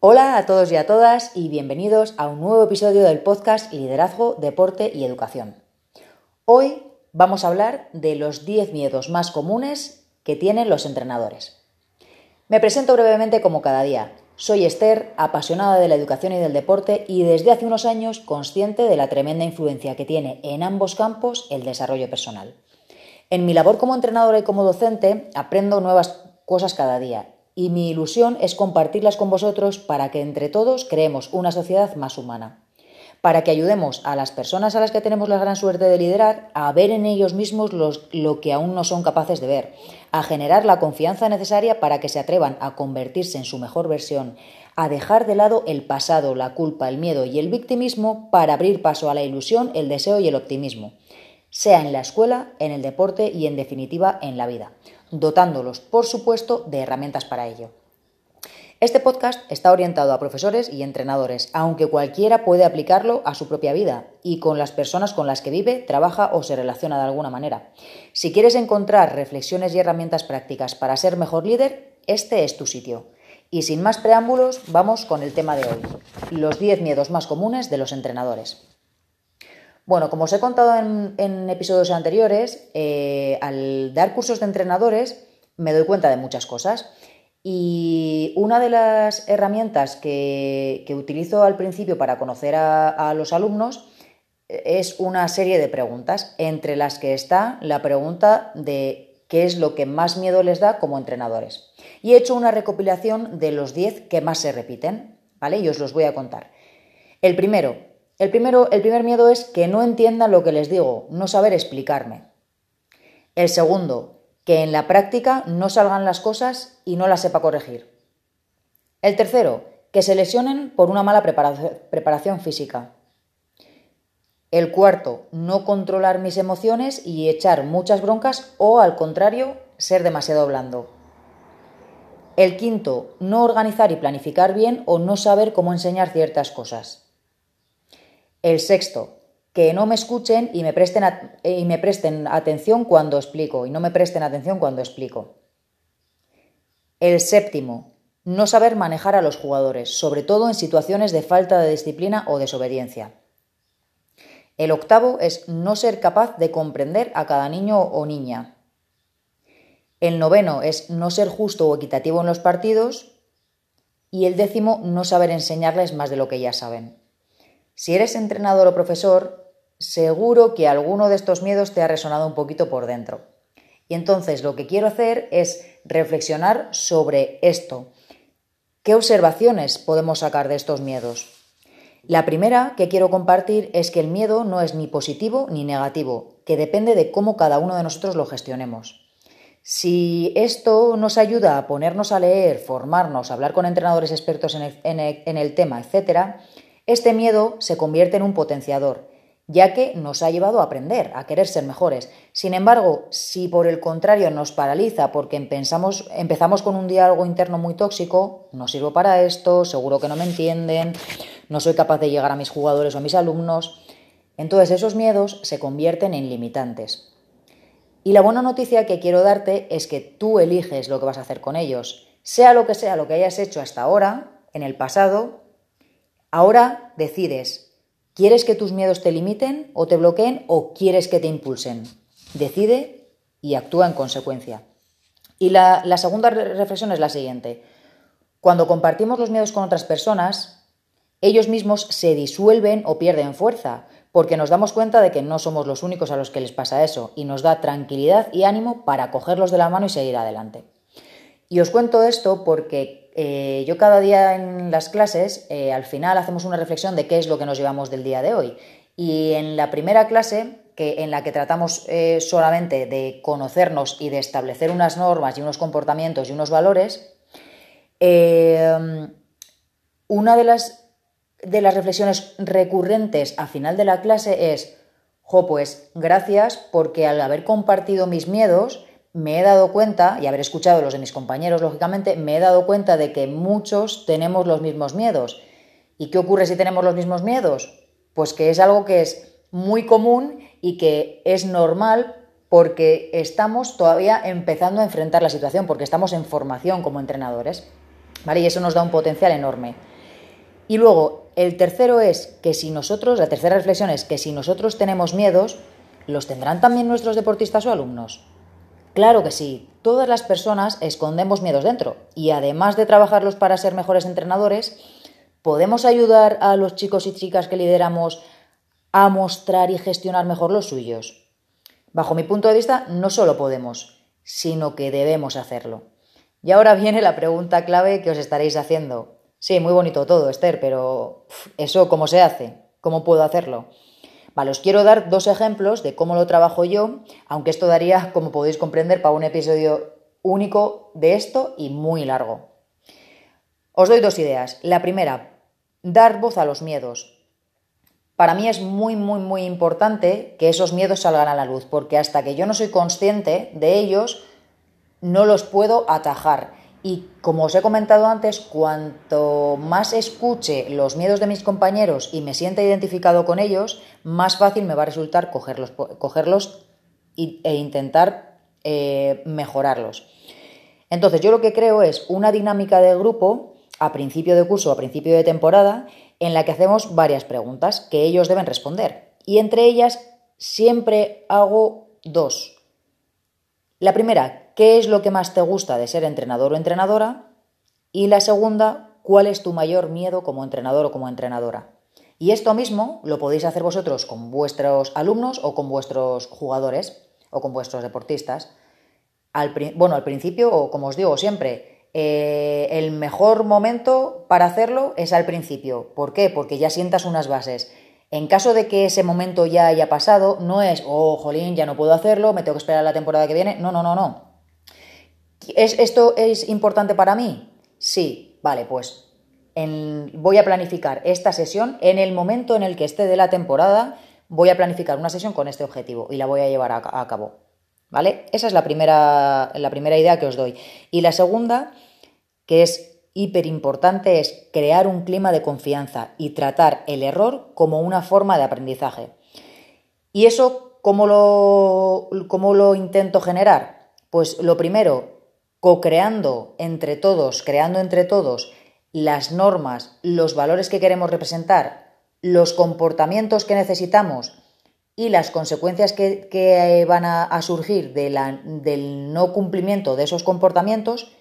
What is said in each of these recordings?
Hola a todos y a todas y bienvenidos a un nuevo episodio del podcast Liderazgo, Deporte y Educación. Hoy vamos a hablar de los 10 miedos más comunes que tienen los entrenadores. Me presento brevemente como cada día. Soy Esther, apasionada de la educación y del deporte y desde hace unos años consciente de la tremenda influencia que tiene en ambos campos el desarrollo personal. En mi labor como entrenadora y como docente aprendo nuevas cosas cada día y mi ilusión es compartirlas con vosotros para que entre todos creemos una sociedad más humana, para que ayudemos a las personas a las que tenemos la gran suerte de liderar a ver en ellos mismos lo que aún no son capaces de ver, a generar la confianza necesaria para que se atrevan a convertirse en su mejor versión, a dejar de lado el pasado, la culpa, el miedo y el victimismo para abrir paso a la ilusión, el deseo y el optimismo, sea en la escuela, en el deporte y en definitiva en la vida dotándolos, por supuesto, de herramientas para ello. Este podcast está orientado a profesores y entrenadores, aunque cualquiera puede aplicarlo a su propia vida y con las personas con las que vive, trabaja o se relaciona de alguna manera. Si quieres encontrar reflexiones y herramientas prácticas para ser mejor líder, este es tu sitio. Y sin más preámbulos, vamos con el tema de hoy, los 10 miedos más comunes de los entrenadores. Bueno, como os he contado en, episodios anteriores, eh, al dar cursos de entrenadores me doy cuenta de muchas cosas. Y una de las herramientas que, utilizo al principio para conocer a, los alumnos es una serie de preguntas, entre las que está la pregunta de qué es lo que más miedo les da como entrenadores. Y he hecho una recopilación de los 10 que más se repiten, ¿vale? Y os los voy a contar. El primero, el, primero, el primer miedo es que no entiendan lo que les digo, no saber explicarme. El segundo, que en la práctica no salgan las cosas y no las sepa corregir. El tercero, que se lesionen por una mala preparación física. El cuarto, no controlar mis emociones y echar muchas broncas o, al contrario, ser demasiado blando. El quinto, no organizar y planificar bien o no saber cómo enseñar ciertas cosas. El sexto, que no me escuchen y me presten, y me presten atención cuando explico y no me presten atención cuando explico. El séptimo, no saber manejar a los jugadores, sobre todo en situaciones de falta de disciplina o desobediencia. El octavo es no ser capaz de comprender a cada niño o niña. El noveno es no ser justo o equitativo en los partidos. Y el décimo, no saber enseñarles más de lo que ya saben. Si eres entrenador o profesor, seguro que alguno de estos miedos te ha resonado un poquito por dentro. Y entonces lo que quiero hacer es reflexionar sobre esto. ¿Qué observaciones podemos sacar de estos miedos? La primera que quiero compartir es que el miedo no es ni positivo ni negativo, que depende de cómo cada uno de nosotros lo gestionemos. Si esto nos ayuda a ponernos a leer, formarnos, hablar con entrenadores expertos en el, tema, etc., este miedo se convierte en un potenciador, ya que nos ha llevado a aprender, a querer ser mejores. Sin embargo, si por el contrario nos paraliza porque empezamos, empezamos con un diálogo interno muy tóxico, no sirvo para esto, seguro que no me entienden, no soy capaz de llegar a mis jugadores o a mis alumnos, entonces esos miedos se convierten en limitantes. Y la buena noticia que quiero darte es que tú eliges lo que vas a hacer con ellos. Sea lo que sea lo que hayas hecho hasta ahora, en el pasado, Ahora decides, ¿quieres que tus miedos te limiten o te bloqueen o quieres que te impulsen? Decide y actúa en consecuencia. Y la, segunda reflexión es la siguiente. Cuando compartimos los miedos con otras personas, ellos mismos se disuelven o pierden fuerza, porque nos damos cuenta de que no somos los únicos a los que les pasa eso, y nos da tranquilidad y ánimo para cogerlos de la mano y seguir adelante. Y os cuento esto porque eh, yo cada día en las clases, eh, al final hacemos una reflexión de qué es lo que nos llevamos del día de hoy. Y en la primera clase, que, en la que tratamos eh, solamente de conocernos y de establecer unas normas y unos comportamientos y unos valores, una de las, de las reflexiones recurrentes al final de la clase es, jo, pues gracias porque al haber compartido mis miedos, me he dado cuenta, y haber escuchado los de mis compañeros, lógicamente, me he dado cuenta de que muchos tenemos los mismos miedos. ¿Y qué ocurre si tenemos los mismos miedos? Pues que es algo que es muy común y que es normal porque estamos todavía empezando a enfrentar la situación, porque estamos en formación como entrenadores. ¿Vale? Y eso nos da un potencial enorme. Y luego, el tercero es que si nosotros, la tercera reflexión es que si nosotros tenemos miedos, ¿los tendrán también nuestros deportistas o alumnos? Claro que sí, todas las personas escondemos miedos dentro y además de trabajarlos para ser mejores entrenadores, podemos ayudar a los chicos y chicas que lideramos a mostrar y gestionar mejor los suyos. Bajo mi punto de vista, no solo podemos, sino que debemos hacerlo. Y ahora viene la pregunta clave que os estaréis haciendo. Sí, muy bonito todo, Esther, pero ¿eso cómo se hace? ¿Cómo puedo hacerlo? Vale, os quiero dar dos ejemplos de cómo lo trabajo yo, aunque esto daría, como podéis comprender, para un episodio único de esto y muy largo. Os doy dos ideas. La primera, dar voz a los miedos. Para mí es muy, muy, muy importante que esos miedos salgan a la luz, porque hasta que yo no soy consciente de ellos, no los puedo atajar. Y como os he comentado antes, cuanto más escuche los miedos de mis compañeros y me sienta identificado con ellos, más fácil me va a resultar cogerlos, e intentar eh, mejorarlos. Entonces, yo lo que creo es una dinámica de grupo a principio de curso, a principio de temporada, en la que hacemos varias preguntas que ellos deben responder. Y entre ellas siempre hago dos. La primera, ¿Qué es lo que más te gusta de ser entrenador o entrenadora? Y la segunda, ¿cuál es tu mayor miedo como entrenador o como entrenadora? Y esto mismo lo podéis hacer vosotros con vuestros alumnos o con vuestros jugadores o con vuestros deportistas. Al, bueno, al principio, o como os digo siempre, eh, el mejor momento para hacerlo es al principio. ¿Por qué? Porque ya sientas unas bases. En caso de que ese momento ya haya pasado, no es, oh, jolín, ya no puedo hacerlo, me tengo que esperar la temporada que viene. No, no, no, no. ¿Es, ¿Esto es importante para mí? Sí, vale, pues voy a planificar esta sesión en el momento en el que esté de la temporada, voy a planificar una sesión con este objetivo y la voy a llevar a, cabo. ¿Vale? Esa es la primera, la primera idea que os doy. Y la segunda, que es hiper importante, es crear un clima de confianza y tratar el error como una forma de aprendizaje. ¿Y eso cómo lo, cómo lo intento generar? Pues lo primero, co-creando entre todos, creando entre todos las normas, los valores que queremos representar, los comportamientos que necesitamos y las consecuencias que, eh, van a, surgir del no cumplimiento de esos comportamientos,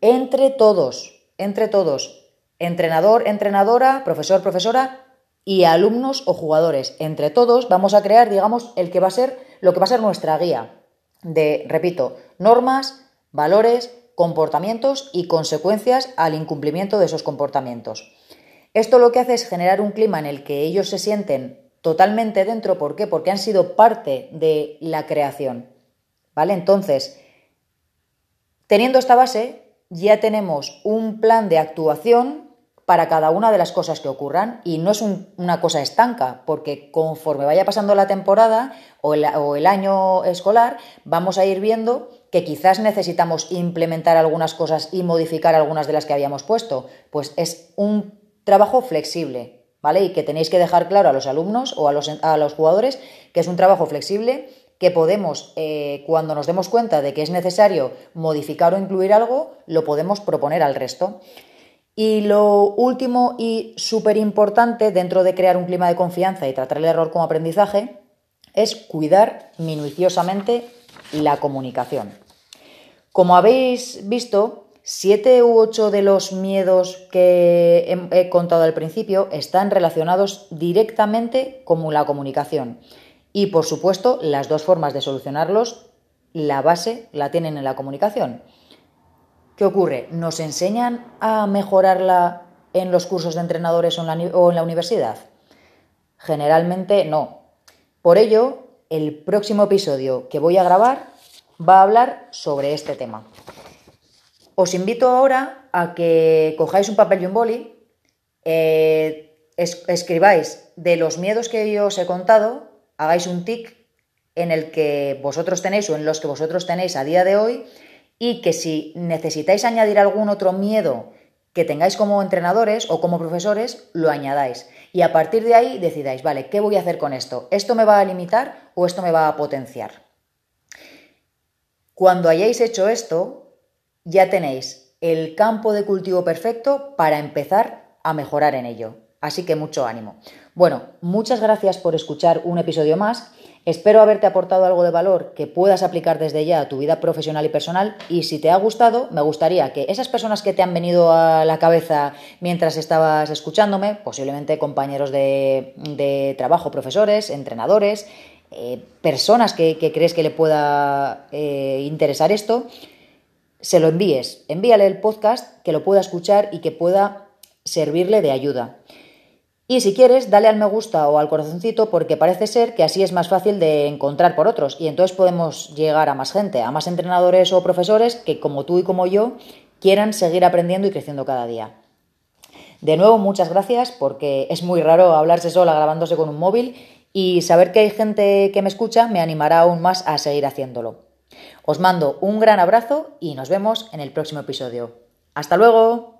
entre todos, entre todos, entrenador, entrenadora, profesor, profesora y alumnos o jugadores, entre todos vamos a crear, digamos, el que va a ser lo que va a ser nuestra guía de, repito, normas, valores, comportamientos y consecuencias al incumplimiento de esos comportamientos. Esto lo que hace es generar un clima en el que ellos se sienten totalmente dentro. ¿Por qué? Porque han sido parte de la creación. ¿Vale? Entonces, teniendo esta base, ya tenemos un plan de actuación para cada una de las cosas que ocurran y no es una cosa estanca, porque conforme vaya pasando la temporada o el, año escolar, vamos a ir viendo que quizás necesitamos implementar algunas cosas y modificar algunas de las que habíamos puesto. Pues es un trabajo flexible, ¿vale? Y que tenéis que dejar claro a los alumnos o a los, a los jugadores que es un trabajo flexible que podemos, eh, cuando nos demos cuenta de que es necesario modificar o incluir algo, lo podemos proponer al resto. Y lo último y súper importante dentro de crear un clima de confianza y tratar el error como aprendizaje es cuidar minuciosamente la comunicación. Como habéis visto, siete u ocho de los miedos que he contado al principio están relacionados directamente con la comunicación. Y por supuesto, las dos formas de solucionarlos, la base la tienen en la comunicación. ¿Qué ocurre? ¿Nos enseñan a mejorarla en los cursos de entrenadores o en la universidad? Generalmente no. Por ello, el próximo episodio que voy a grabar va a hablar sobre este tema. Os invito ahora a que cojáis un papel y un boli, eh, escribáis de los miedos que yo os he contado, hagáis un tic en el que vosotros tenéis o en los que vosotros tenéis a día de hoy y que si necesitáis añadir algún otro miedo que tengáis como entrenadores o como profesores, lo añadáis. Y a partir de ahí decidáis, vale, ¿qué voy a hacer con esto? ¿Esto me va a limitar o esto me va a potenciar? Cuando hayáis hecho esto, ya tenéis el campo de cultivo perfecto para empezar a mejorar en ello. Así que mucho ánimo. Bueno, muchas gracias por escuchar un episodio más. Espero haberte aportado algo de valor que puedas aplicar desde ya a tu vida profesional y personal y si te ha gustado, me gustaría que esas personas que te han venido a la cabeza mientras estabas escuchándome, posiblemente compañeros de, trabajo, profesores, entrenadores, eh, personas que, crees que le pueda eh, interesar esto, se lo envíes. Envíale el podcast que lo pueda escuchar y que pueda servirle de ayuda. Y si quieres, dale al me gusta o al corazoncito porque parece ser que así es más fácil de encontrar por otros y entonces podemos llegar a más gente, a más entrenadores o profesores que como tú y como yo quieran seguir aprendiendo y creciendo cada día. De nuevo, muchas gracias porque es muy raro hablarse sola grabándose con un móvil y saber que hay gente que me escucha me animará aún más a seguir haciéndolo. Os mando un gran abrazo y nos vemos en el próximo episodio. ¡Hasta luego!